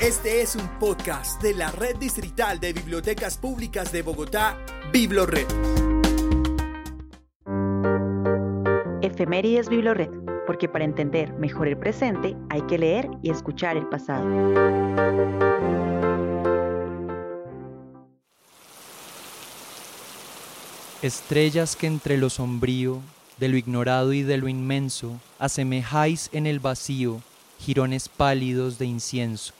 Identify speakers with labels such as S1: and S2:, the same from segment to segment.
S1: Este es un podcast de la Red Distrital de Bibliotecas Públicas de Bogotá, Biblored.
S2: Efemérides Biblored, porque para entender mejor el presente hay que leer y escuchar el pasado.
S3: Estrellas que entre lo sombrío, de lo ignorado y de lo inmenso, asemejáis en el vacío, jirones pálidos de incienso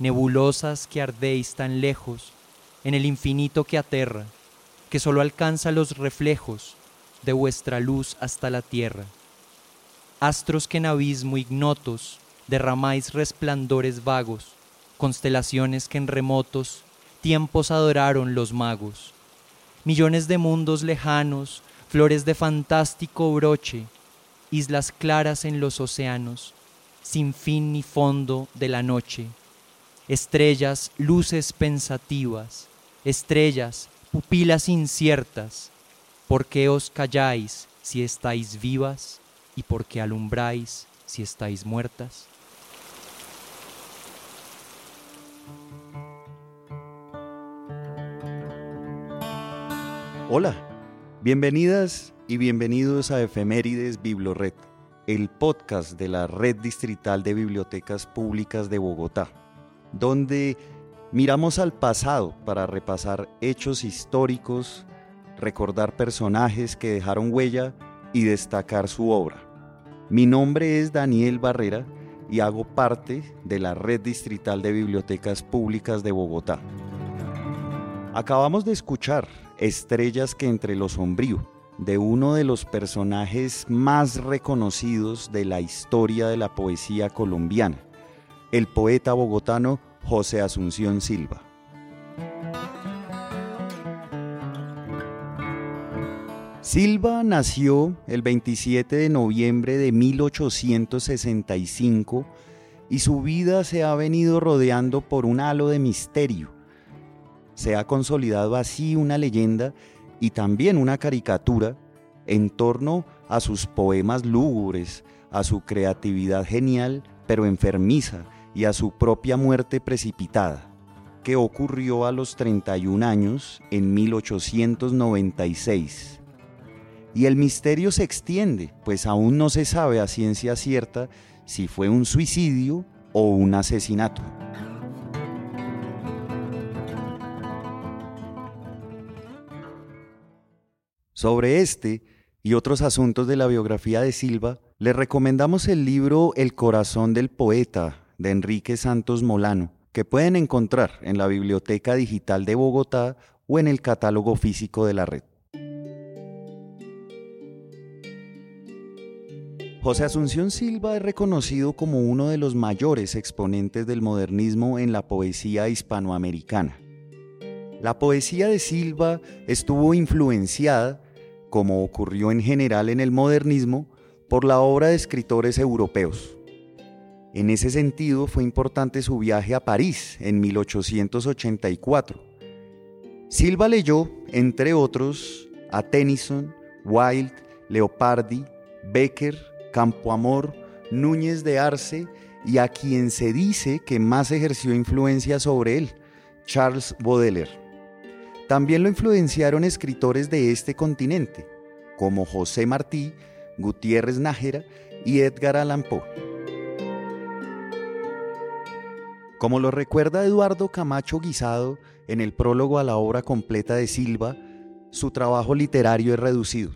S3: nebulosas que ardéis tan lejos, en el infinito que aterra, que solo alcanza los reflejos de vuestra luz hasta la tierra. Astros que en abismo ignotos derramáis resplandores vagos, constelaciones que en remotos tiempos adoraron los magos. Millones de mundos lejanos, flores de fantástico broche, islas claras en los océanos, sin fin ni fondo de la noche estrellas, luces pensativas, estrellas, pupilas inciertas, ¿por qué os calláis si estáis vivas y por qué alumbráis si estáis muertas?
S4: Hola, bienvenidas y bienvenidos a Efemérides Biblored, el podcast de la Red Distrital de Bibliotecas Públicas de Bogotá donde miramos al pasado para repasar hechos históricos, recordar personajes que dejaron huella y destacar su obra. Mi nombre es Daniel Barrera y hago parte de la Red Distrital de Bibliotecas Públicas de Bogotá. Acabamos de escuchar Estrellas que entre lo sombrío, de uno de los personajes más reconocidos de la historia de la poesía colombiana, el poeta bogotano José Asunción Silva. Silva nació el 27 de noviembre de 1865 y su vida se ha venido rodeando por un halo de misterio. Se ha consolidado así una leyenda y también una caricatura en torno a sus poemas lúgubres, a su creatividad genial pero enfermiza y a su propia muerte precipitada, que ocurrió a los 31 años en 1896. Y el misterio se extiende, pues aún no se sabe a ciencia cierta si fue un suicidio o un asesinato. Sobre este y otros asuntos de la biografía de Silva, le recomendamos el libro El corazón del poeta de Enrique Santos Molano, que pueden encontrar en la Biblioteca Digital de Bogotá o en el catálogo físico de la red. José Asunción Silva es reconocido como uno de los mayores exponentes del modernismo en la poesía hispanoamericana. La poesía de Silva estuvo influenciada, como ocurrió en general en el modernismo, por la obra de escritores europeos. En ese sentido fue importante su viaje a París en 1884. Silva leyó, entre otros, a Tennyson, Wilde, Leopardi, Becker, Campoamor, Núñez de Arce y a quien se dice que más ejerció influencia sobre él, Charles Baudelaire. También lo influenciaron escritores de este continente, como José Martí, Gutiérrez Nájera y Edgar Allan Poe. Como lo recuerda Eduardo Camacho Guisado en el prólogo a la obra completa de Silva, su trabajo literario es reducido.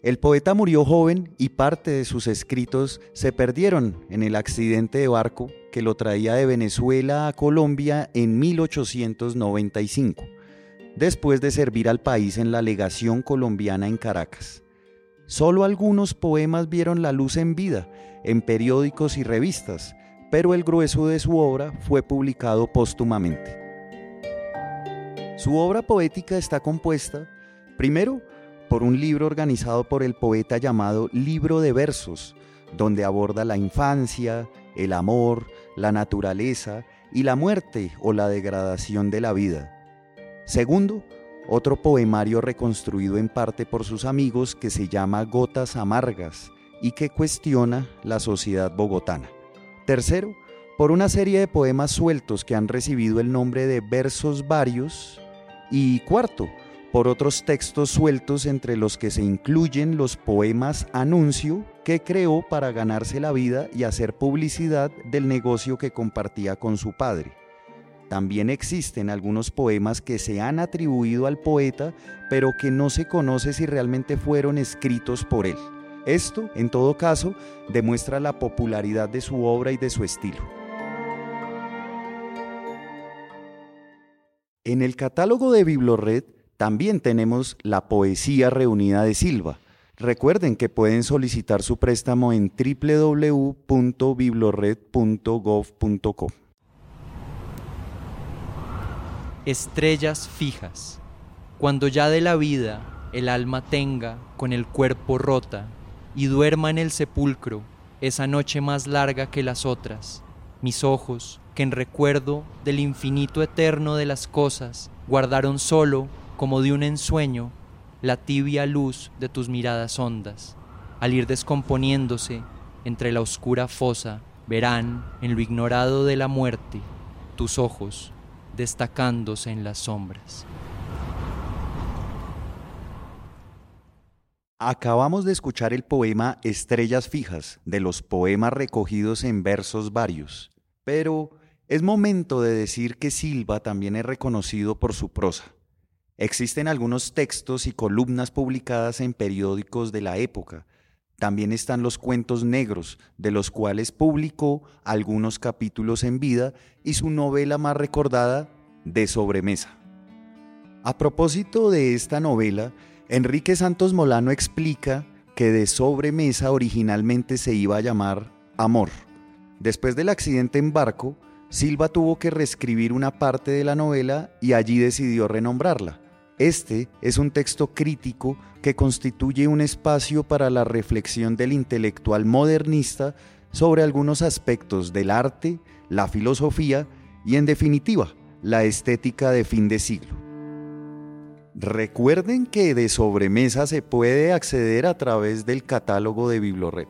S4: El poeta murió joven y parte de sus escritos se perdieron en el accidente de barco que lo traía de Venezuela a Colombia en 1895, después de servir al país en la legación colombiana en Caracas. Solo algunos poemas vieron la luz en vida, en periódicos y revistas, pero el grueso de su obra fue publicado póstumamente. Su obra poética está compuesta, primero, por un libro organizado por el poeta llamado Libro de Versos, donde aborda la infancia, el amor, la naturaleza y la muerte o la degradación de la vida. Segundo, otro poemario reconstruido en parte por sus amigos que se llama Gotas Amargas y que cuestiona la sociedad bogotana. Tercero, por una serie de poemas sueltos que han recibido el nombre de versos varios y cuarto, por otros textos sueltos entre los que se incluyen los poemas Anuncio que creó para ganarse la vida y hacer publicidad del negocio que compartía con su padre. También existen algunos poemas que se han atribuido al poeta, pero que no se conoce si realmente fueron escritos por él. Esto, en todo caso, demuestra la popularidad de su obra y de su estilo. En el catálogo de Biblored también tenemos la poesía reunida de Silva. Recuerden que pueden solicitar su préstamo en www.biblored.gov.co.
S3: Estrellas fijas. Cuando ya de la vida el alma tenga con el cuerpo rota y duerma en el sepulcro esa noche más larga que las otras, mis ojos, que en recuerdo del infinito eterno de las cosas, guardaron solo, como de un ensueño, la tibia luz de tus miradas hondas. Al ir descomponiéndose entre la oscura fosa, verán, en lo ignorado de la muerte, tus ojos destacándose en las sombras.
S4: Acabamos de escuchar el poema Estrellas Fijas de los poemas recogidos en versos varios, pero es momento de decir que Silva también es reconocido por su prosa. Existen algunos textos y columnas publicadas en periódicos de la época. También están los cuentos negros, de los cuales publicó algunos capítulos en vida, y su novela más recordada, De sobremesa. A propósito de esta novela, Enrique Santos Molano explica que De sobremesa originalmente se iba a llamar Amor. Después del accidente en barco, Silva tuvo que reescribir una parte de la novela y allí decidió renombrarla. Este es un texto crítico que constituye un espacio para la reflexión del intelectual modernista sobre algunos aspectos del arte, la filosofía y en definitiva la estética de fin de siglo. Recuerden que de sobremesa se puede acceder a través del catálogo de Biblored.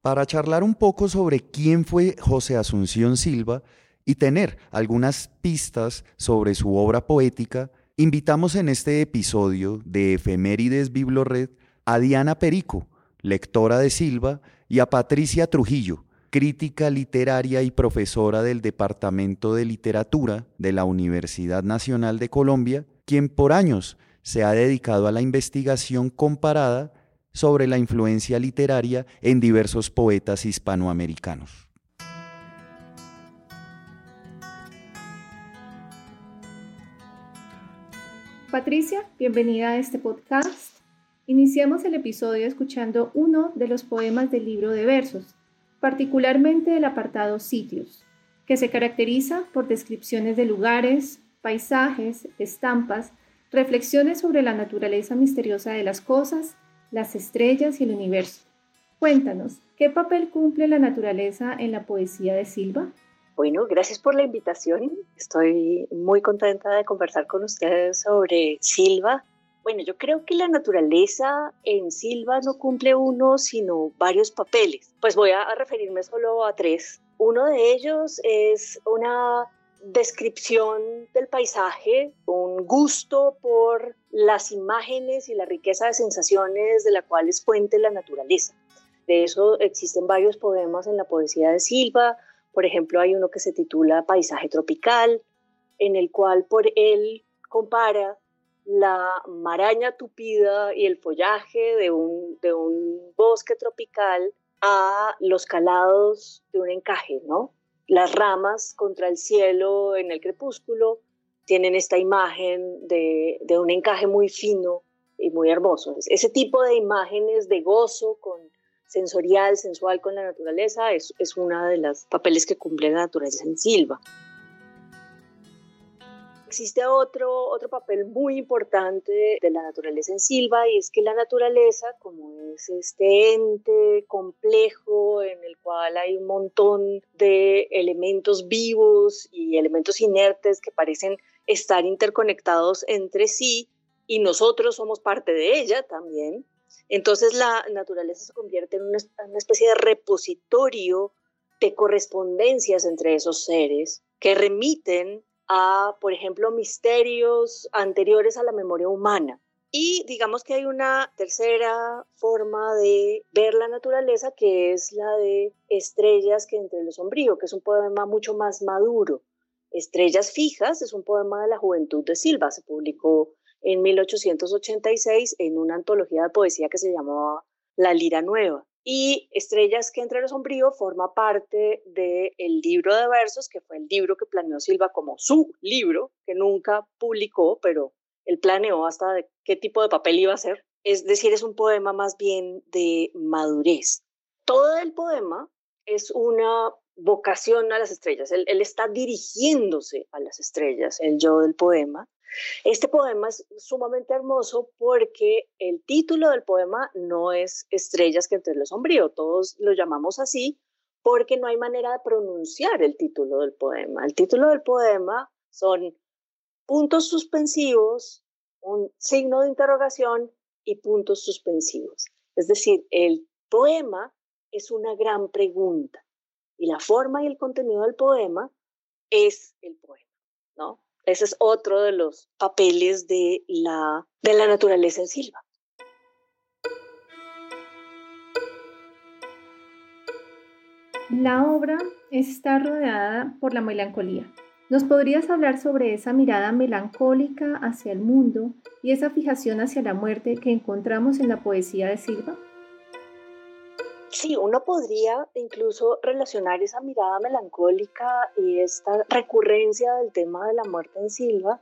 S4: Para charlar un poco sobre quién fue José Asunción Silva y tener algunas pistas sobre su obra poética, Invitamos en este episodio de Efemérides Biblored a Diana Perico, lectora de Silva, y a Patricia Trujillo, crítica literaria y profesora del Departamento de Literatura de la Universidad Nacional de Colombia, quien por años se ha dedicado a la investigación comparada sobre la influencia literaria en diversos poetas hispanoamericanos.
S5: Patricia, bienvenida a este podcast. Iniciamos el episodio escuchando uno de los poemas del libro de versos, particularmente el apartado Sitios, que se caracteriza por descripciones de lugares, paisajes, estampas, reflexiones sobre la naturaleza misteriosa de las cosas, las estrellas y el universo. Cuéntanos, ¿qué papel cumple la naturaleza en la poesía de Silva?
S6: Bueno, gracias por la invitación. Estoy muy contenta de conversar con ustedes sobre Silva. Bueno, yo creo que la naturaleza en Silva no cumple uno, sino varios papeles. Pues voy a referirme solo a tres. Uno de ellos es una descripción del paisaje, un gusto por las imágenes y la riqueza de sensaciones de la cual es fuente la naturaleza. De eso existen varios poemas en la poesía de Silva, por ejemplo, hay uno que se titula Paisaje Tropical, en el cual por él compara la maraña tupida y el follaje de un, de un bosque tropical a los calados de un encaje, ¿no? Las ramas contra el cielo en el crepúsculo tienen esta imagen de, de un encaje muy fino y muy hermoso. Ese tipo de imágenes de gozo con sensorial, sensual con la naturaleza, es, es uno de los papeles que cumple la naturaleza en Silva. Existe otro, otro papel muy importante de la naturaleza en Silva y es que la naturaleza, como es este ente complejo en el cual hay un montón de elementos vivos y elementos inertes que parecen estar interconectados entre sí y nosotros somos parte de ella también. Entonces la naturaleza se convierte en una, especie de repositorio de correspondencias entre esos seres que remiten a, por ejemplo, misterios anteriores a la memoria humana. Y digamos que hay una tercera forma de ver la naturaleza que es la de Estrellas que entre lo sombrío, que es un poema mucho más maduro. Estrellas fijas es un poema de la juventud de Silva, se publicó en 1886 en una antología de poesía que se llamaba La Lira Nueva. Y Estrellas que entre lo sombrío forma parte del libro de versos, que fue el libro que planeó Silva como su libro, que nunca publicó, pero él planeó hasta de qué tipo de papel iba a ser. Es decir, es un poema más bien de madurez. Todo el poema es una vocación a las estrellas. Él, él está dirigiéndose a las estrellas, el yo del poema, este poema es sumamente hermoso porque el título del poema no es Estrellas que entre lo sombrío, todos lo llamamos así porque no hay manera de pronunciar el título del poema. El título del poema son puntos suspensivos, un signo de interrogación y puntos suspensivos. Es decir, el poema es una gran pregunta y la forma y el contenido del poema es el poema, ¿no? Ese es otro de los papeles de la, de la naturaleza en Silva.
S5: La obra está rodeada por la melancolía. ¿Nos podrías hablar sobre esa mirada melancólica hacia el mundo y esa fijación hacia la muerte que encontramos en la poesía de Silva?
S6: Sí, uno podría incluso relacionar esa mirada melancólica y esta recurrencia del tema de la muerte en Silva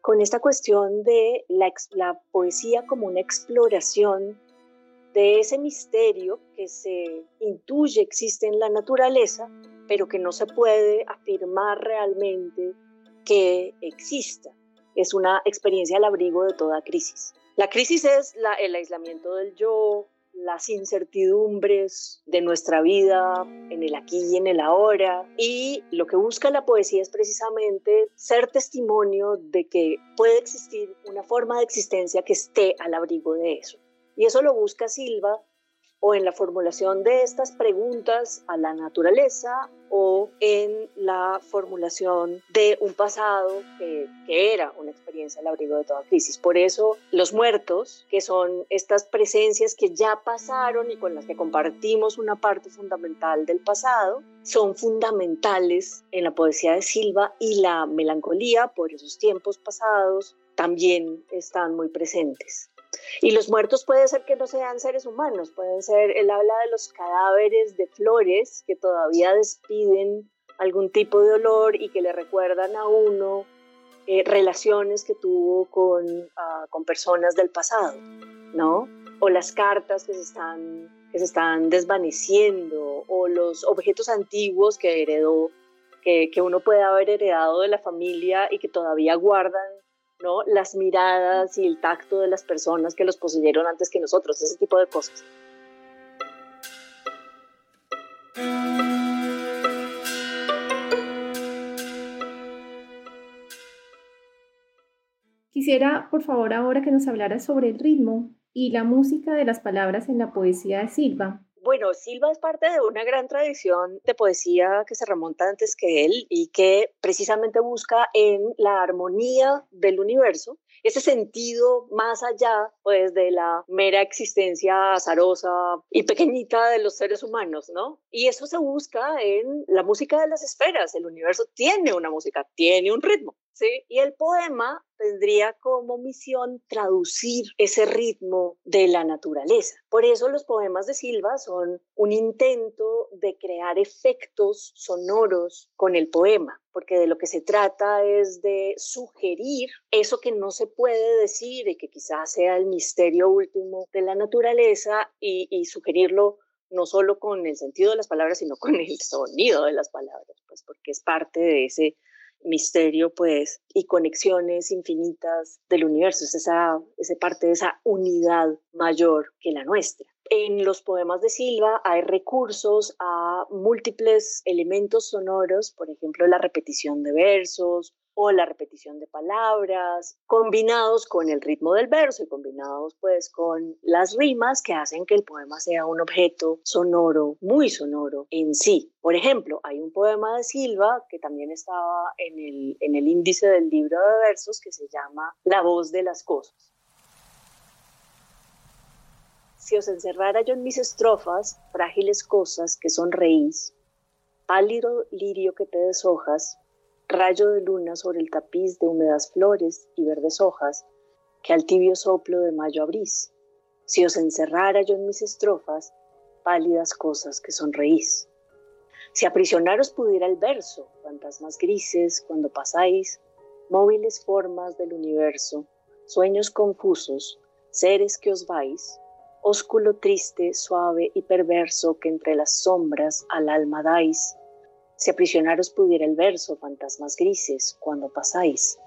S6: con esta cuestión de la, la poesía como una exploración de ese misterio que se intuye existe en la naturaleza, pero que no se puede afirmar realmente que exista. Es una experiencia al abrigo de toda crisis. La crisis es la, el aislamiento del yo, las incertidumbres de nuestra vida en el aquí y en el ahora. Y lo que busca la poesía es precisamente ser testimonio de que puede existir una forma de existencia que esté al abrigo de eso. Y eso lo busca Silva o en la formulación de estas preguntas a la naturaleza o en la formulación de un pasado que, que, era una experiencia al abrigo de toda crisis. Por eso los muertos, que son estas presencias que ya pasaron y con las que compartimos una parte fundamental del pasado, son fundamentales en la poesía de Silva y la melancolía por esos tiempos pasados también están muy presentes. Y los muertos puede ser que no sean seres humanos, pueden ser, él habla de los cadáveres de flores que todavía despiden algún tipo de olor y que le recuerdan a uno eh, relaciones que tuvo con, ah, con personas del pasado, ¿no? O las cartas que se están que se están desvaneciendo o los objetos antiguos que heredó, que, que uno puede haber heredado de la familia y que todavía guardan ¿no? Las miradas y el tacto de las personas que los poseyeron antes que nosotros, ese tipo de cosas.
S5: Quisiera, por favor, ahora que nos hablara sobre el ritmo y la música de las palabras en la poesía de Silva.
S6: Bueno, Silva es parte de una gran tradición de poesía que se remonta antes que él y que precisamente busca en la armonía del universo ese sentido más allá pues de la mera existencia azarosa y pequeñita de los seres humanos, ¿no? Y eso se busca en la música de las esferas, el universo tiene una música, tiene un ritmo, ¿sí? Y el poema tendría como misión traducir ese ritmo de la naturaleza. Por eso los poemas de Silva son un intento de crear efectos sonoros con el poema, porque de lo que se trata es de sugerir eso que no se puede decir y que quizás sea el misterio último de la naturaleza y, sugerirlo no solo con el sentido de las palabras, sino con el sonido de las palabras, pues porque es parte de ese misterio, pues, y conexiones infinitas del universo. Es esa, esa parte de esa unidad mayor que la nuestra. En los poemas de Silva hay recursos a múltiples elementos sonoros, por ejemplo, la repetición de versos o la repetición de palabras, combinados con el ritmo del verso y combinados pues con las rimas que hacen que el poema sea un objeto sonoro, muy sonoro en sí. Por ejemplo, hay un poema de Silva que también estaba en el, en el índice del libro de versos que se llama La voz de las cosas. Si os encerrara yo en mis estrofas, frágiles cosas que sonreís, pálido lirio que te deshojas, rayo de luna sobre el tapiz de húmedas flores y verdes hojas que al tibio soplo de mayo abrís. Si os encerrara yo en mis estrofas, pálidas cosas que sonreís. Si aprisionaros pudiera el verso, fantasmas grises cuando pasáis, móviles formas del universo, sueños confusos, seres que os vais, ósculo triste, suave y perverso que entre las sombras al alma dais, si aprisionaros pudiera el verso, fantasmas grises, cuando pasáis.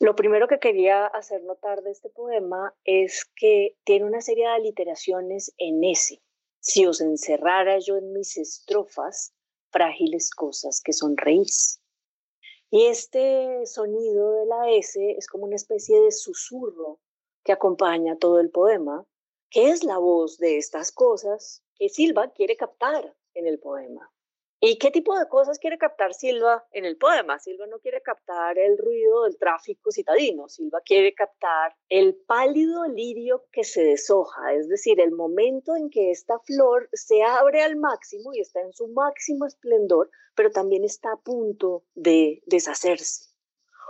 S6: Lo primero que quería hacer notar de este poema es que tiene una serie de aliteraciones en ese. Si os encerrara yo en mis estrofas, frágiles cosas que sonreís. Y este sonido de la S es como una especie de susurro que acompaña todo el poema, que es la voz de estas cosas que Silva quiere captar en el poema. ¿Y qué tipo de cosas quiere captar Silva en el poema? Silva no quiere captar el ruido del tráfico citadino, Silva quiere captar el pálido lirio que se deshoja, es decir, el momento en que esta flor se abre al máximo y está en su máximo esplendor, pero también está a punto de deshacerse.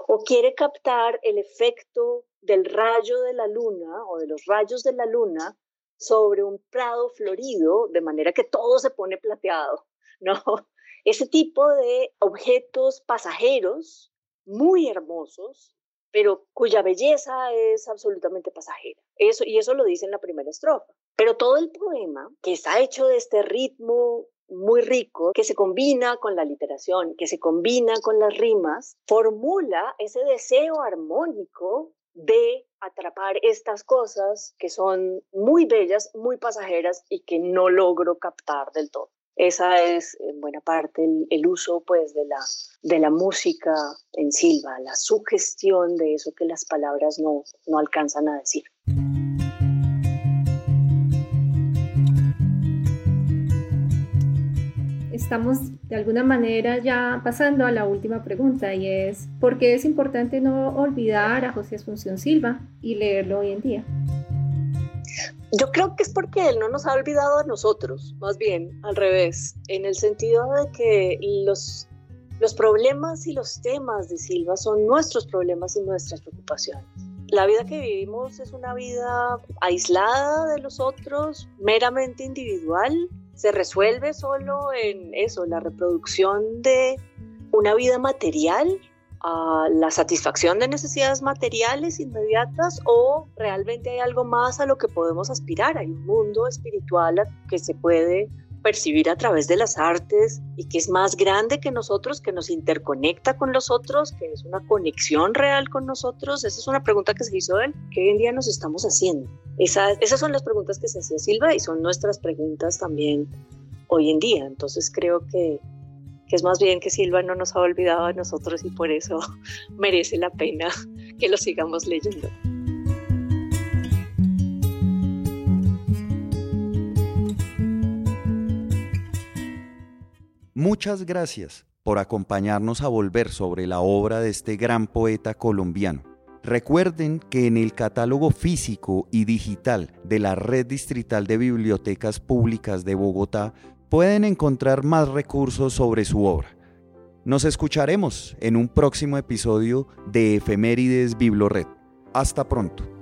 S6: O quiere captar el efecto del rayo de la luna o de los rayos de la luna sobre un prado florido, de manera que todo se pone plateado ¿no? Ese tipo de objetos pasajeros muy hermosos, pero cuya belleza es absolutamente pasajera. Eso, y eso lo dice en la primera estrofa. Pero todo el poema, que está hecho de este ritmo muy rico, que se combina con la literación, que se combina con las rimas, formula ese deseo armónico de atrapar estas cosas que son muy bellas, muy pasajeras y que no logro captar del todo. Esa es en buena parte el, uso pues de la, de la música en silva, la sugestión de eso que las palabras no, no alcanzan a decir.
S5: Estamos de alguna manera ya pasando a la última pregunta y es, ¿por qué es importante no olvidar a José Asunción Silva y leerlo hoy en día?
S6: Yo creo que es porque él no nos ha olvidado a nosotros, más bien al revés, en el sentido de que los, los problemas y los temas de Silva son nuestros problemas y nuestras preocupaciones. La vida que vivimos es una vida aislada de los otros, meramente individual, se resuelve solo en eso, la reproducción de una vida material a la satisfacción de necesidades materiales inmediatas o realmente hay algo más a lo que podemos aspirar. Hay un mundo espiritual que se puede percibir a través de las artes y que es más grande que nosotros, que nos interconecta con los otros, que es una conexión real con nosotros. Esa es una pregunta que se hizo él, que hoy en día nos estamos haciendo. esas son las preguntas que se hacía Silva y son nuestras preguntas también hoy en día. Entonces creo que es más bien que Silva no nos ha olvidado a nosotros y por eso merece la pena que lo sigamos leyendo.
S4: Muchas gracias por acompañarnos a volver sobre la obra de este gran poeta colombiano. Recuerden que en el catálogo físico y digital de la Red Distrital de Bibliotecas Públicas de Bogotá pueden encontrar más recursos sobre su obra. Nos escucharemos en un próximo episodio de Efemérides Biblored. Hasta pronto.